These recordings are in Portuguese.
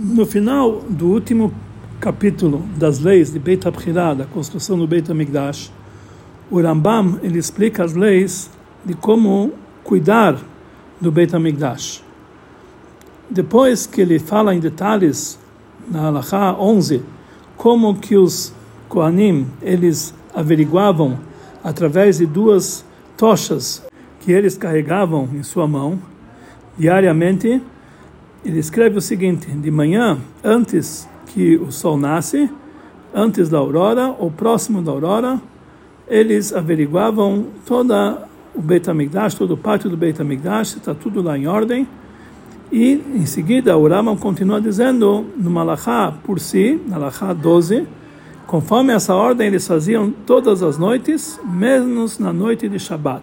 No final do último capítulo das leis de Beit HaBchirah, da construção do Beit HaMikdash, o Rambam ele explica as leis de como cuidar do Beit HaMikdash. Depois que ele fala em detalhes na Halachá 11 como que os Kohanim eles averiguavam através de duas tochas que eles carregavam em sua mão diariamente ele escreve o seguinte: de manhã, antes que o sol nasce, antes da aurora ou próximo da aurora, eles averiguavam toda o Beit HaMikdash, todo o pátio do Beit HaMikdash, está tudo lá em ordem. E em seguida, o Rambam continua dizendo no Malachá por si, Malachá 12, conforme essa ordem eles faziam todas as noites, menos na noite de Shabat,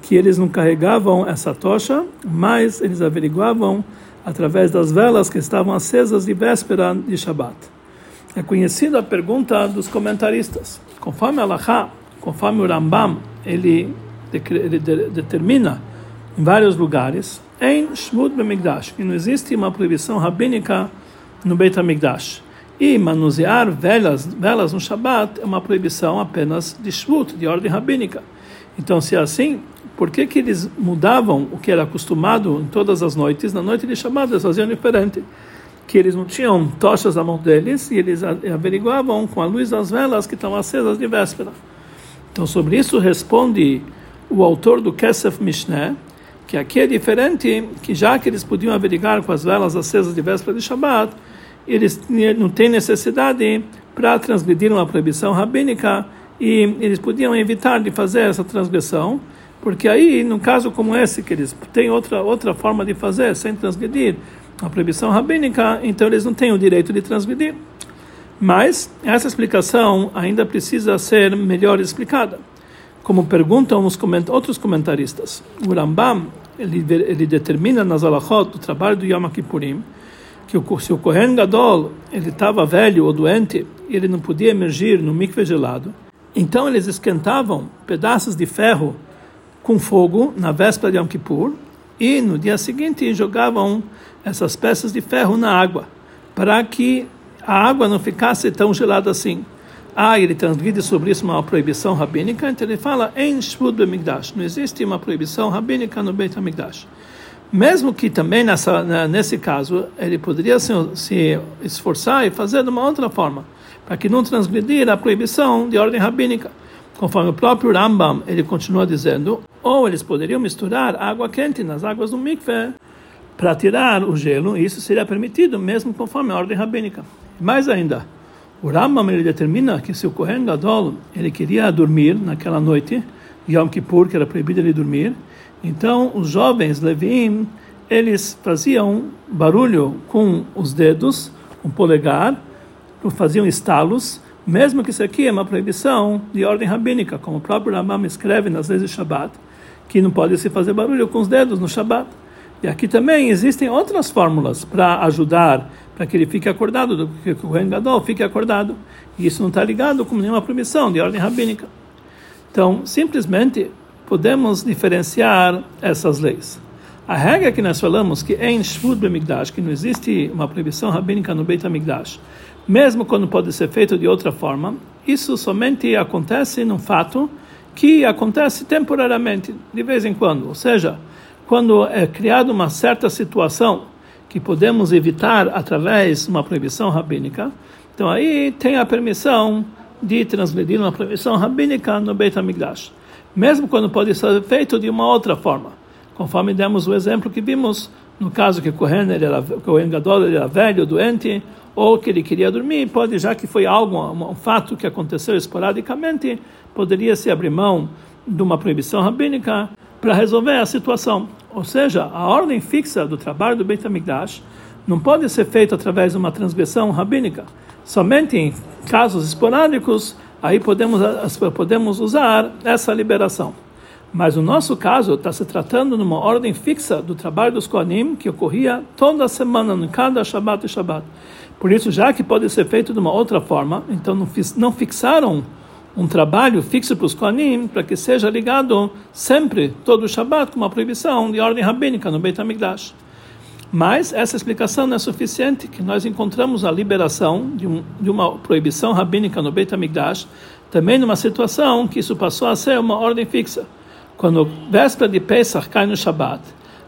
que eles não carregavam essa tocha, mas eles averiguavam através das velas que estavam acesas de véspera de Shabat. É conhecida a pergunta dos comentaristas. Conforme Allah, conforme o Rambam, ele, ele determina em vários lugares, em Shmud Bemigdash, que não existe uma proibição rabínica no Beit HaMikdash. E manusear velas, velas no Shabat é uma proibição apenas de Shmut, de ordem rabínica. Então, se é assim, por que, que eles mudavam o que era acostumado em todas as noites? Na noite de Shabbat eles faziam diferente. Que eles não tinham tochas na mão deles e eles averiguavam com a luz das velas que estavam acesas de véspera. Então, sobre isso responde o autor do Kesef Mishneh, que aqui é diferente, que já que eles podiam averiguar com as velas acesas de véspera de Shabbat, eles não têm necessidade para transgredir uma proibição rabínica e eles podiam evitar de fazer essa transgressão porque aí, num caso como esse, que eles têm outra, outra forma de fazer sem transgredir a proibição rabínica, então eles não têm o direito de transgredir. Mas essa explicação ainda precisa ser melhor explicada. Como perguntam os coment outros comentaristas, o Rambam ele, ele determina nas alachot do trabalho do Yom Kippurim que o, se o Kohen Gadol ele estava velho ou doente e ele não podia emergir no mikve gelado, então eles esquentavam pedaços de ferro com fogo na véspera de Yom Kippur e no dia seguinte jogavam essas peças de ferro na água para que a água não ficasse tão gelada assim. Ah, ele transgride sobre isso uma proibição rabínica, então ele fala em Shvud Bemigdash. Não existe uma proibição rabínica no Beit HaMikdash. Mesmo que também nessa, nesse caso ele poderia se, se esforçar e fazer de uma outra forma, para que não transgredir a proibição de ordem rabínica. Conforme o próprio Rambam, ele continua dizendo, ou eles poderiam misturar água quente nas águas do mikveh para tirar o gelo, e isso seria permitido mesmo conforme a ordem rabínica. Mais ainda, o Rambam ele determina que se o Kohen Gadol ele queria dormir naquela noite, Yom Kippur, que era proibido ele dormir, então os jovens Levim, eles faziam barulho com os dedos, com o polegar, faziam estalos, mesmo que isso aqui é uma proibição de ordem rabínica, como o próprio Rambam escreve nas leis de Shabbat, que não pode se fazer barulho com os dedos no Shabbat. E aqui também existem outras fórmulas para ajudar, para que ele fique acordado, que o Kohen Gadol fique acordado. E isso não está ligado com nenhuma proibição de ordem rabínica. Então, simplesmente podemos diferenciar essas leis. A regra que nós falamos que é em Shvud Bemigdash, que não existe uma proibição rabínica no Beit HaMikdash, mesmo quando pode ser feito de outra forma, isso somente acontece num fato que acontece temporariamente, de vez em quando. Ou seja, quando é criada uma certa situação que podemos evitar através de uma proibição rabínica, então aí tem a permissão de transgredir uma proibição rabínica no Beit HaMikdash, mesmo quando pode ser feito de uma outra forma, conforme demos o exemplo que vimos no caso que o Kohen, era, Gadol era velho, doente, ou que ele queria dormir, pode, já que foi algo, um, fato que aconteceu esporadicamente, poderia se abrir mão de uma proibição rabínica para resolver a situação. Ou seja, a ordem fixa do trabalho do Beit HaMikdash não pode ser feita através de uma transgressão rabínica. Somente em casos esporádicos, aí podemos, podemos usar essa liberação. Mas no nosso caso, está se tratando de uma ordem fixa do trabalho dos Kohanim que ocorria toda semana, em cada Shabbat e Shabbat. Por isso, já que pode ser feito de uma outra forma, então não, não fixaram um trabalho fixo para os Kohanim para que seja ligado sempre, todo o Shabbat, com uma proibição de ordem rabínica no Beit HaMikdash. Mas essa explicação não é suficiente, que nós encontramos a liberação de, um, de uma proibição rabínica no Beit HaMikdash, também numa situação que isso passou a ser uma ordem fixa. Quando véspera de Pesach cai no Shabat,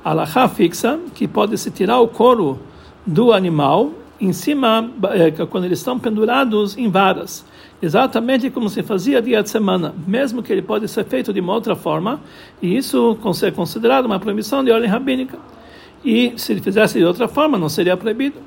a alahá fixa que pode se tirar o couro do animal em cima, eh, quando eles estão pendurados em varas exatamente como se fazia dia de semana, mesmo que ele pode ser feito de uma outra forma, e isso é considerado uma proibição de ordem rabínica. E se ele fizesse de outra forma, não seria proibido.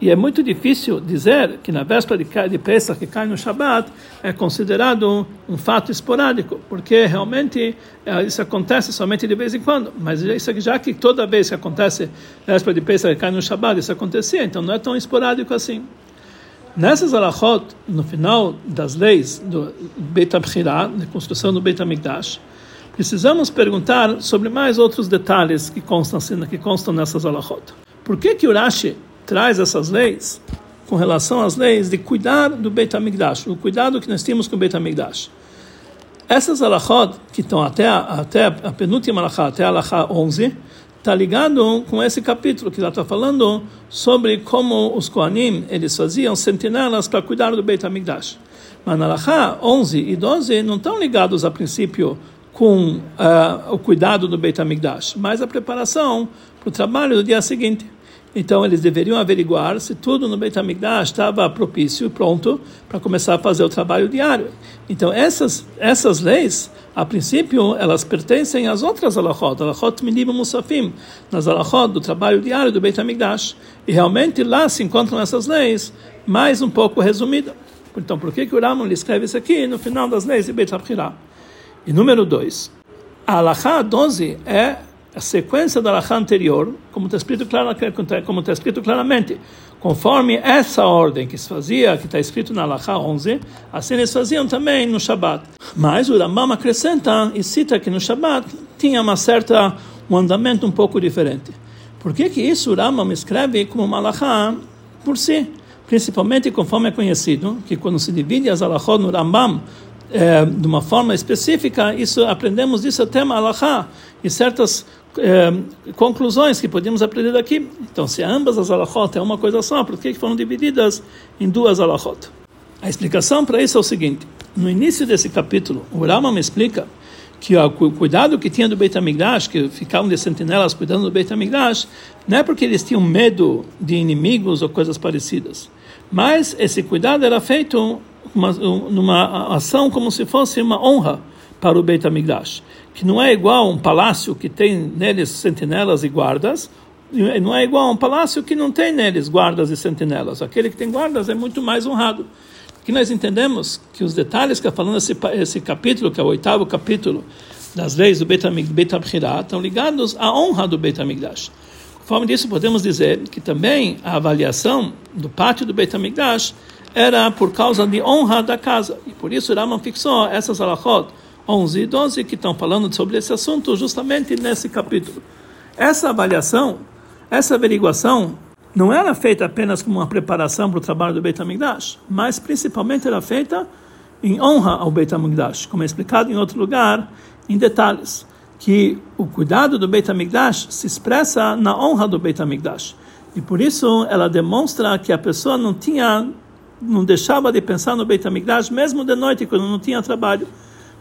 E é muito difícil dizer que na véspera de, de Pesach, que cai no Shabat, é considerado um fato esporádico, porque realmente eh, isso acontece somente de vez em quando. Mas isso já que toda vez que acontece véspera de Pesach, que cai no Shabat, isso acontecia, então não é tão esporádico assim. Nessas alachot, no final das leis do Beit HaBchirah, da construção do Beit HaMikdash, precisamos perguntar sobre mais outros detalhes que constam, que constam nessas alachot. Por que que Urashi traz essas leis com relação às leis de cuidar do Beit HaMikdash, o cuidado que nós temos com o Beit HaMikdash? Essas alachot, que estão até, até a penúltima alachá, até a alachá 11, está ligado com esse capítulo que já está falando sobre como os Kohanim eles faziam sentinelas para cuidar do Beit HaMikdash. Mas na Lacha 11 e 12 não estão ligados a princípio com uh, o cuidado do Beit HaMikdash, mas a preparação para o trabalho do dia seguinte. Então eles deveriam averiguar se tudo no Beit HaMikdash estava propício e pronto para começar a fazer o trabalho diário. Então essas essas leis, a princípio, elas pertencem às outras alachot, alachot minim musafim, nas alachot do trabalho diário do Beit HaMikdash. E realmente lá se encontram essas leis mais um pouco resumidas. Então por que que o Rambam escreve isso aqui no final das leis de Beit HaBchirah? E número 2, a alachá 12 é a sequência da Alahá anterior, como está escrito, claro, como está escrito claramente, conforme essa ordem que se fazia, que está escrito na Alahá 11, assim eles faziam também no Shabat. Mas o Rambam acrescenta e cita que no Shabat tinha uma certa, um andamento um pouco diferente. Por que que isso o Rambam escreve como uma Alahá por si? Principalmente conforme é conhecido, que quando se divide as Alahot no Rambam, é, de uma forma específica, isso aprendemos disso até uma Alahá, e certas é, conclusões que podemos aprender daqui. Então, se ambas as alachot é uma coisa só, por que foram divididas em duas alachot? A explicação para isso é o seguinte: no início desse capítulo, o Rama me explica que o cuidado que tinha do Beit HaMikdash, que ficavam de sentinelas cuidando do Beit HaMikdash, não é porque eles tinham medo de inimigos ou coisas parecidas, mas esse cuidado era feito uma, numa ação como se fosse uma honra para o Beit HaMikdash que não é igual um palácio que tem neles sentinelas e guardas, não é igual a um palácio que não tem neles guardas e sentinelas. Aquele que tem guardas é muito mais honrado. Aqui nós entendemos que os detalhes que está falando esse, esse capítulo, que é o oitavo capítulo das leis do Beit HaMikdash, estão ligados à honra do Beit HaMikdash. Conforme disso, podemos dizer que também a avaliação do pátio do Beit HaMikdash era por causa de honra da casa. E por isso Raman fixou essas alachot 11 e 12 que estão falando sobre esse assunto justamente nesse capítulo. Essa avaliação, essa averiguação, não era feita apenas como uma preparação para o trabalho do Beit HaMikdash, mas principalmente era feita em honra ao Beit HaMikdash, como é explicado em outro lugar, em detalhes, que o cuidado do Beit HaMikdash se expressa na honra do Beit HaMikdash. E por isso ela demonstra que a pessoa não tinha, não deixava de pensar no Beit HaMikdash, mesmo de noite, quando não tinha trabalho.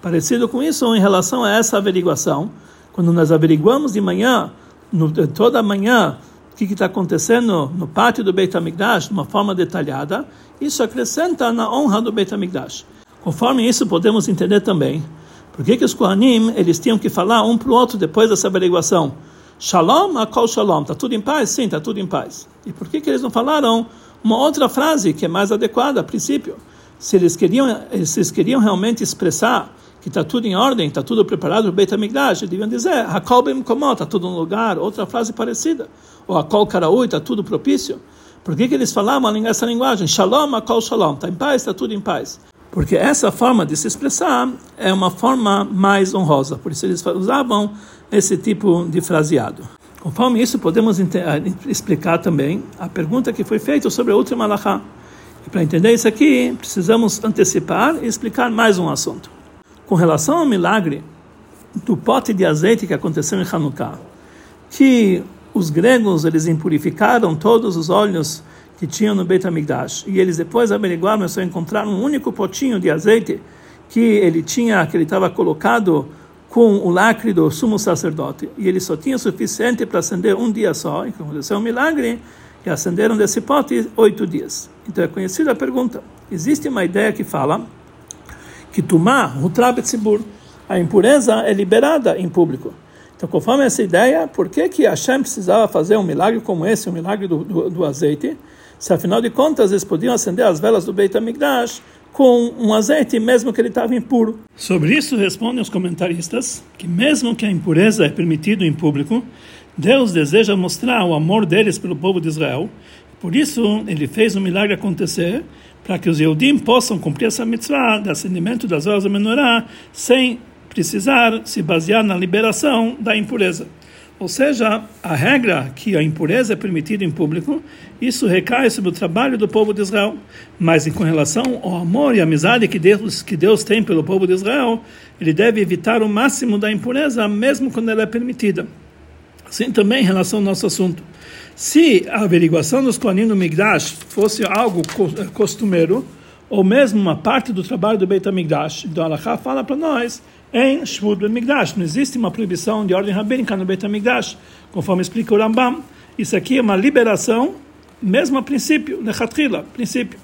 Parecido com isso em relação a essa averiguação, quando nós averiguamos de manhã, no, toda manhã, o que está acontecendo no pátio do Beit HaMikdash de uma forma detalhada, isso acrescenta na honra do Beit HaMikdash. Conforme isso, podemos entender também por que, que os Kohanim eles tinham que falar um para o outro depois dessa averiguação. Shalom, akol shalom. Está tudo em paz? Sim, está tudo em paz. E por que, que eles não falaram uma outra frase que é mais adequada a princípio? Se eles queriam, se eles queriam realmente expressar que está tudo em ordem, está tudo preparado para o Beit HaMikdash, deviam dizer, Hakol Bem está tudo no lugar, outra frase parecida. Ou Hakol Karaui, está tudo propício. Por que, que eles falavam essa linguagem? Shalom, Hakol Shalom, está em paz, está tudo em paz. Porque essa forma de se expressar é uma forma mais honrosa, por isso eles usavam esse tipo de fraseado. Conforme isso, podemos explicar também a pergunta que foi feita sobre a última alahá. E para entender isso aqui, precisamos antecipar e explicar mais um assunto. Com relação ao milagre do pote de azeite que aconteceu em Hanukkah, que os gregos eles impurificaram todos os olhos que tinham no Beit HaMikdash. E eles depois averiguaram só encontraram um único potinho de azeite que ele tinha que ele estava colocado com o lacre do sumo sacerdote. E ele só tinha suficiente para acender um dia só. E aconteceu um milagre e acenderam desse pote oito dias. Então é conhecida a pergunta. Existe uma ideia que fala que Tumá, Hutrabetzibur, a impureza é liberada em público. Então, conforme essa ideia, por que que Hashem precisava fazer um milagre como esse, um milagre do, do, do azeite, se afinal de contas eles podiam acender as velas do Beit HaMikdash com um azeite, mesmo que ele estava impuro? Sobre isso respondem os comentaristas que mesmo que a impureza é permitida em público, Deus deseja mostrar o amor deles pelo povo de Israel. Por isso, ele fez o milagre acontecer para que os Yehudim possam cumprir essa mitzvah de acendimento das horas da menorá sem precisar se basear na liberação da impureza. Ou seja, a regra que a impureza é permitida em público, isso recai sobre o trabalho do povo de Israel. Mas com relação ao amor e amizade que Deus, que Deus tem pelo povo de Israel, ele deve evitar o máximo da impureza, mesmo quando ela é permitida. Assim também em relação ao nosso assunto. Se a averiguação dos Kohanim no Migdash fosse algo costumeiro, ou mesmo uma parte do trabalho do Beit HaMikdash, então Allah fala para nós em Shvut Ben Migdash. Não existe uma proibição de ordem rabínica no Beit HaMikdash, conforme explica o Rambam. Isso aqui é uma liberação, mesmo a princípio, Nechatrila, princípio.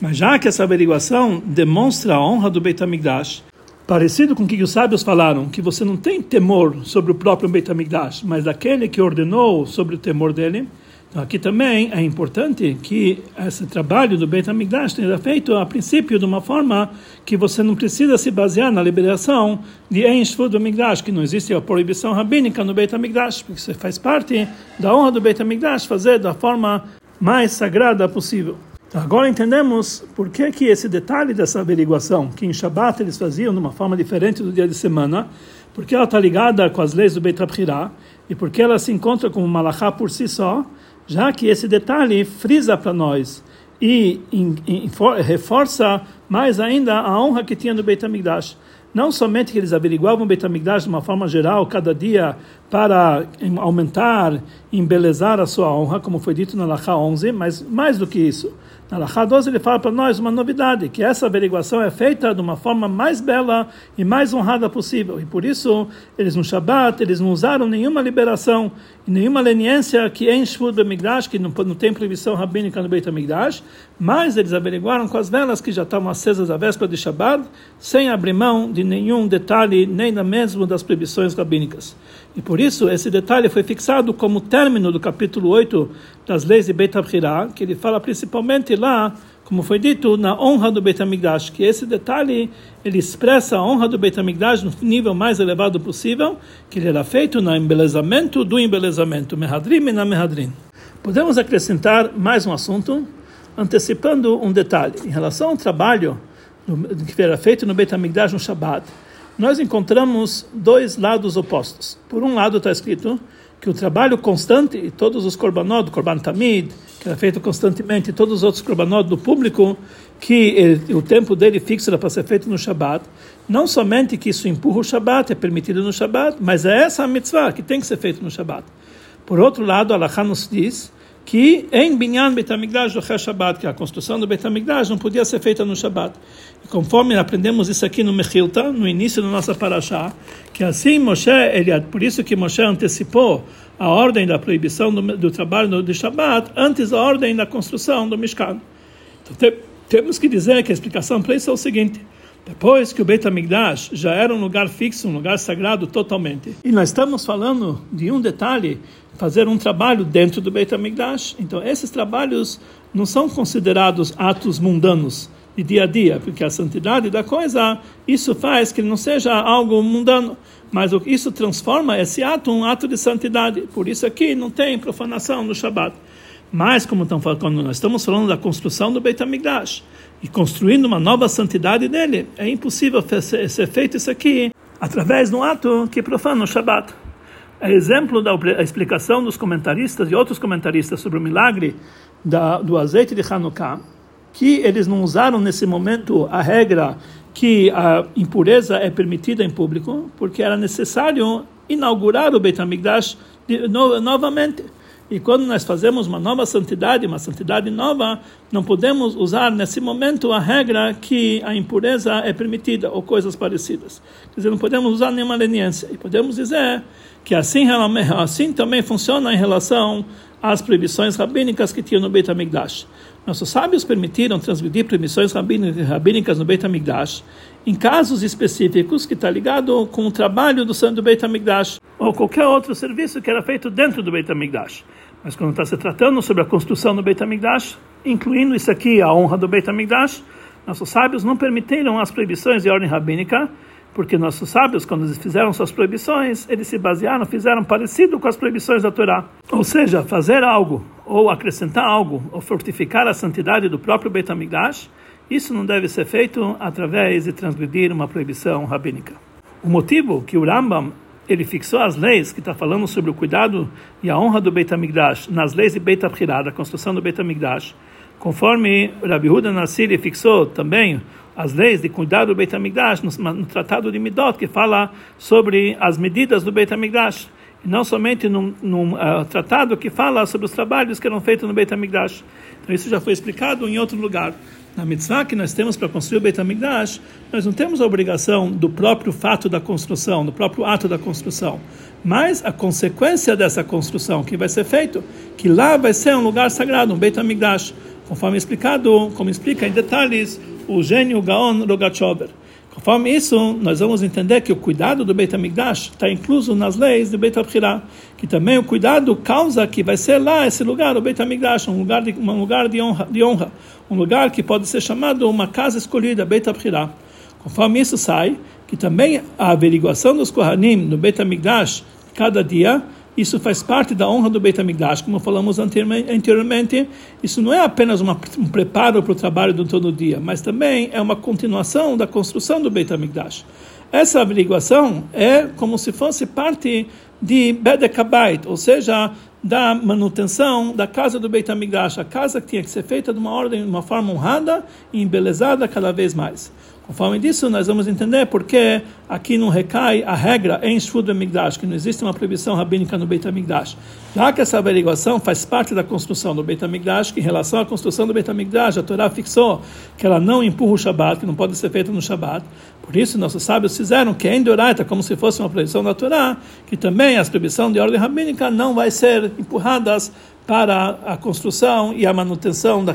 Mas já que essa averiguação demonstra a honra do Beit HaMikdash, Parecido com o que os sábios falaram, que você não tem temor sobre o próprio Beit HaMikdash, mas daquele que ordenou sobre o temor dele. Então aqui também é importante que esse trabalho do Beit HaMikdash seja feito a princípio de uma forma que você não precisa se basear na liberação de Enshvud do Migdash, que não existe a proibição rabínica no Beit HaMikdash, porque você faz parte da honra do Beit HaMikdash fazer da forma mais sagrada possível. Agora entendemos por que, que esse detalhe dessa averiguação, que em Shabat eles faziam de uma forma diferente do dia de semana, porque ela está ligada com as leis do Beit Abhirá, e porque ela se encontra como malachá por si só, já que esse detalhe frisa para nós e reforça mais ainda a honra que tinha no Beit HaMikdash. Não somente que eles averiguavam o Beit HaMikdash de uma forma geral, cada dia, para aumentar, embelezar a sua honra, como foi dito na Lacha 11, mas mais do que isso na Lacha 12 ele fala para nós uma novidade, que essa averiguação é feita de uma forma mais bela e mais honrada possível. E por isso, eles no Shabat, eles não usaram nenhuma liberação e nenhuma leniência que em Shvud Bemigdash, que não, não tem proibição rabínica no Beit HaMikdash, mas eles averiguaram com as velas que já estavam acesas à véspera de Shabat, sem abrir mão de nenhum detalhe, nem da mesmo das proibições rabínicas. E por isso, esse detalhe foi fixado como término do capítulo 8 das leis de Beit que ele fala principalmente lá, como foi dito, na honra do Beit que esse detalhe ele expressa a honra do Beit no nível mais elevado possível, que ele era feito no embelezamento do embelezamento, Mehadrim e na Mehadrim. Podemos acrescentar mais um assunto, antecipando um detalhe. Em relação ao trabalho que era feito no Beit no Shabbat, nós encontramos dois lados opostos. Por um lado está escrito que o trabalho constante, e todos os korbanot, korban tamid, que era feito constantemente, e todos os outros korbanot do público, que ele, o tempo dele fixo era para ser feito no Shabat, não somente que isso empurra o Shabat, é permitido no Shabat, mas é essa a mitzvah que tem que ser feito no Shabat. Por outro lado, Allah nos diz que em Binyan Betamigdash do Shabbat, que a construção do Betamigdash não podia ser feita no Shabbat. E conforme aprendemos isso aqui no Mechilta, no início da nossa parashá, que assim Moshe, ele, por isso que Moshe antecipou a ordem da proibição do, do trabalho de Shabbat antes da ordem da construção do Mishkan. Então, te, temos que dizer que a explicação para isso é o seguinte: depois que o Beit HaMikdash já era um lugar fixo, um lugar sagrado totalmente, e nós estamos falando de um detalhe fazer um trabalho dentro do Beit HaMikdash. Então, esses trabalhos não são considerados atos mundanos de dia a dia, porque a santidade da coisa, isso faz que não seja algo mundano, mas isso transforma esse ato um ato de santidade. Por isso aqui não tem profanação no Shabat. Mas, como estão falando, quando nós estamos falando da construção do Beit HaMikdash e construindo uma nova santidade dele, é impossível ser feito isso aqui através de um ato que profana o Shabat é exemplo da explicação dos comentaristas e outros comentaristas sobre o milagre da, do azeite de Hanukkah, que eles não usaram nesse momento a regra que a impureza é permitida em público, porque era necessário inaugurar o Beit HaMikdash no, novamente. E quando nós fazemos uma nova santidade, uma santidade nova, não podemos usar nesse momento a regra que a impureza é permitida ou coisas parecidas. Quer dizer, não podemos usar nenhuma leniência. E podemos dizer que assim, assim também funciona em relação às proibições rabínicas que tinham no Beit HaMikdash. Nossos sábios permitiram transgredir proibições rabínicas no Beit HaMikdash em casos específicos que está ligado com o trabalho do santo Beit HaMikdash ou qualquer outro serviço que era feito dentro do Beit HaMikdash. Mas quando está se tratando sobre a construção do Beit HaMikdash, incluindo isso aqui, a honra do Beit HaMikdash, nossos sábios não permitiram as proibições de ordem rabínica, porque nossos sábios, quando fizeram suas proibições, eles se basearam, fizeram parecido com as proibições da Torá. Ou seja, fazer algo, ou acrescentar algo, ou fortificar a santidade do próprio Beit HaMikdash, isso não deve ser feito através de transgredir uma proibição rabínica. O motivo que o Rambam ele fixou as leis que está falando sobre o cuidado e a honra do Beit HaMikdash nas leis de Beit HaBchirah, da construção do Beit HaMikdash, conforme Rabi Huda Nassiri fixou também as leis de cuidado do Beit HaMikdash no, no Tratado de Midot, que fala sobre as medidas do Beit HaMikdash, e não somente num, num uh, tratado que fala sobre os trabalhos que eram feitos no Beit HaMikdash. Então isso já foi explicado em outro lugar. Na mitzvah que nós temos para construir o Beit HaMikdash, nós não temos a obrigação do próprio fato da construção, do próprio ato da construção, mas a consequência dessa construção que vai ser feito, que lá vai ser um lugar sagrado, um Beit HaMikdash, conforme explicado, como explica em detalhes o gênio Gaon Rogachover. Conforme isso, nós vamos entender que o cuidado do Beit HaMikdash está incluso nas leis do Beit HaBchirah, que também o cuidado causa que vai ser lá esse lugar, o Beit HaMikdash, um lugar de, um lugar de honra, de honra, um lugar que pode ser chamado uma casa escolhida, Beit HaBchirah. Conforme isso sai, que também a averiguação dos Kohanim no Beit HaMikdash, cada dia, isso faz parte da honra do Beit HaMikdash, como falamos anteriormente. Isso não é apenas uma, um preparo para o trabalho do todo dia, mas também é uma continuação da construção do Beit HaMikdash. Essa averiguação é como se fosse parte de Bedekabait, ou seja, da manutenção da casa do Beit HaMikdash, a casa que tinha que ser feita de uma ordem, de uma forma honrada e embelezada cada vez mais. Conforme disso, nós vamos entender porque aqui não recai a regra em Shvud Migdash, que não existe uma proibição rabínica no Beit HaMikdash. Já que essa averiguação faz parte da construção do Beit HaMikdash, que em relação à construção do Beit HaMikdash, a Torá fixou que ela não empurra o Shabat, que não pode ser feita no Shabat. Por isso, nossos sábios fizeram que é Endoraita, como se fosse uma proibição da Torá, que também as proibições de ordem rabínica não vai ser empurradas para a construção e a manutenção da,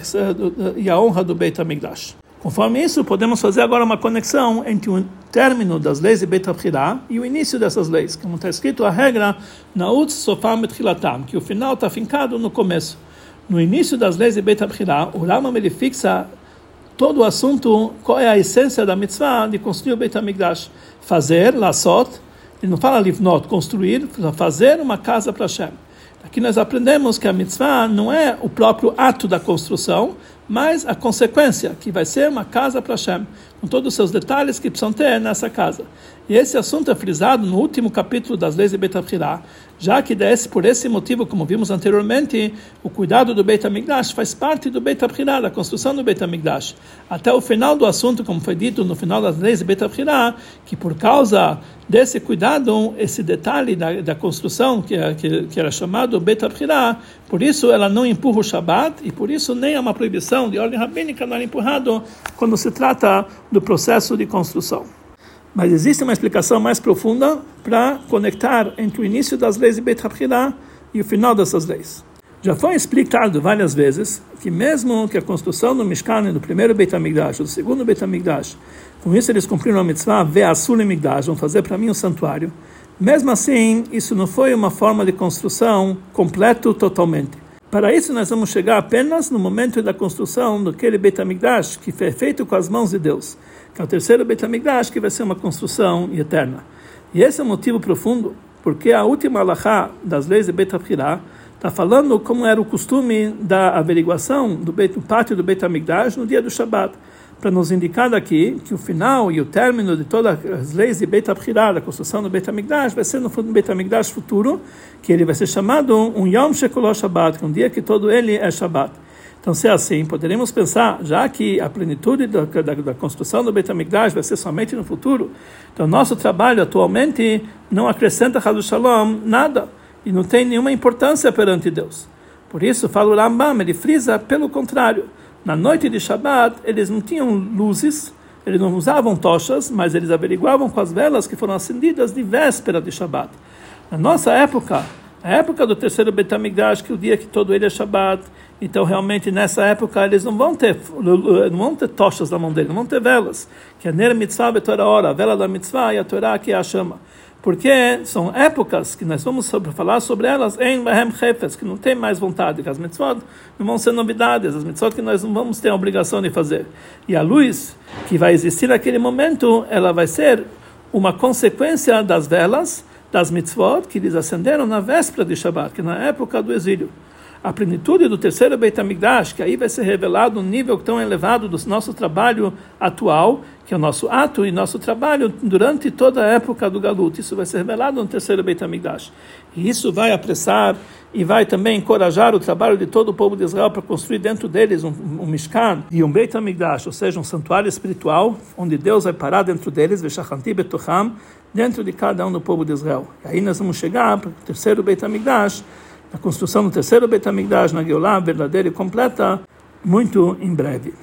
e a honra do Beit HaMikdash. Conforme isso, podemos fazer agora uma conexão entre o término das leis de Beit HaBchirah e o início dessas leis, como está escrito a regra Naut Sofam Etchilatam, que o final está fincado no começo. No início das leis de Beit HaBchirah, o Rambam ele fixa todo o assunto, qual é a essência da mitzvah de construir o Beit HaMikdash. Fazer, lasot, ele não fala livnot, construir, fazer uma casa para Hashem. Aqui nós aprendemos que a mitzvah não é o próprio ato da construção, mas a consequência, que vai ser uma casa para Hashem, com todos os seus detalhes que precisam ter nessa casa. E esse assunto é frisado no último capítulo das leis de Beit já que desse, por esse motivo, como vimos anteriormente, o cuidado do Beit HaMikdash faz parte do Beit da construção do Beit HaMikdash. Até o final do assunto, como foi dito no final das leis de Beit que por causa desse cuidado, esse detalhe da, da construção, que, que, que era chamado Beit por isso ela não empurra o Shabat, e por isso nem é uma proibição de ordem rabínica não é empurrado quando se trata do processo de construção. Mas existe uma explicação mais profunda para conectar entre o início das leis de Beit HaBchirah e o final dessas leis. Já foi explicado várias vezes que mesmo que a construção do Mishkan, do primeiro Beit HaMikdash, do segundo Beit HaMikdash, com isso eles cumpriram a mitzvah, Ve'asul Mikdash, vão fazer para mim um santuário. Mesmo assim, isso não foi uma forma de construção completo totalmente. Para isso, nós vamos chegar apenas no momento da construção daquele Beit HaMikdash, que foi feito com as mãos de Deus, que é o terceiro Beit HaMikdash, que vai ser uma construção eterna. E esse é o motivo profundo, porque a última alahá das leis de Beit está falando como era o costume da averiguação do, Beit, do pátio do Beit HaMikdash no dia do Shabat para nos indicar daqui que o final e o término de todas as leis de Beit HaBchirah, da construção do Beit HaMikdash, vai ser no Beit HaMikdash futuro, que ele vai ser chamado um Yom Shekolot Shabbat, um dia que todo ele é Shabbat. Então, se é assim, poderíamos pensar, já que a plenitude da, da, da construção do Beit HaMikdash vai ser somente no futuro, então nosso trabalho atualmente não acrescenta Halu Shalom nada. e não tem nenhuma importância perante Deus. Por isso, fala o Rambam, ele frisa pelo contrário. Na noite de Shabbat, eles não tinham luzes, eles não usavam tochas, mas eles averiguavam com as velas que foram acendidas de véspera de Shabbat. Na nossa época, a época do terceiro Betamigdash, que é o dia que todo ele é Shabbat, então realmente nessa época eles não vão ter não vão ter tochas na mão deles, não vão ter velas, que é Ner Mitzvah Betorah Hora, a vela da Mitzvah e a Torá que é a chama. Porque são épocas que nós vamos sobre, falar sobre elas em Mahem Hefes, que não tem mais vontade, que as mitzvot não vão ser novidades, as mitzvot que nós não vamos ter a obrigação de fazer. E a luz que vai existir naquele momento, ela vai ser uma consequência das velas, das mitzvot que eles acenderam na véspera de Shabbat, que é na época do exílio a plenitude do terceiro Beit HaMikdash, que aí vai ser revelado um nível tão elevado do nosso trabalho atual, que é o nosso ato e nosso trabalho durante toda a época do Galut. Isso vai ser revelado no terceiro Beit HaMikdash. E isso vai apressar e vai também encorajar o trabalho de todo o povo de Israel para construir dentro deles um, um Mishkan e um Beit HaMikdash, ou seja, um santuário espiritual, onde Deus vai parar dentro deles, Veshachanti Betocham, dentro de cada um do povo de Israel. E aí nós vamos chegar para o terceiro Beit HaMikdash, a construção do terceiro Betamigdash na Geulah, verdadeira e completa, muito em breve.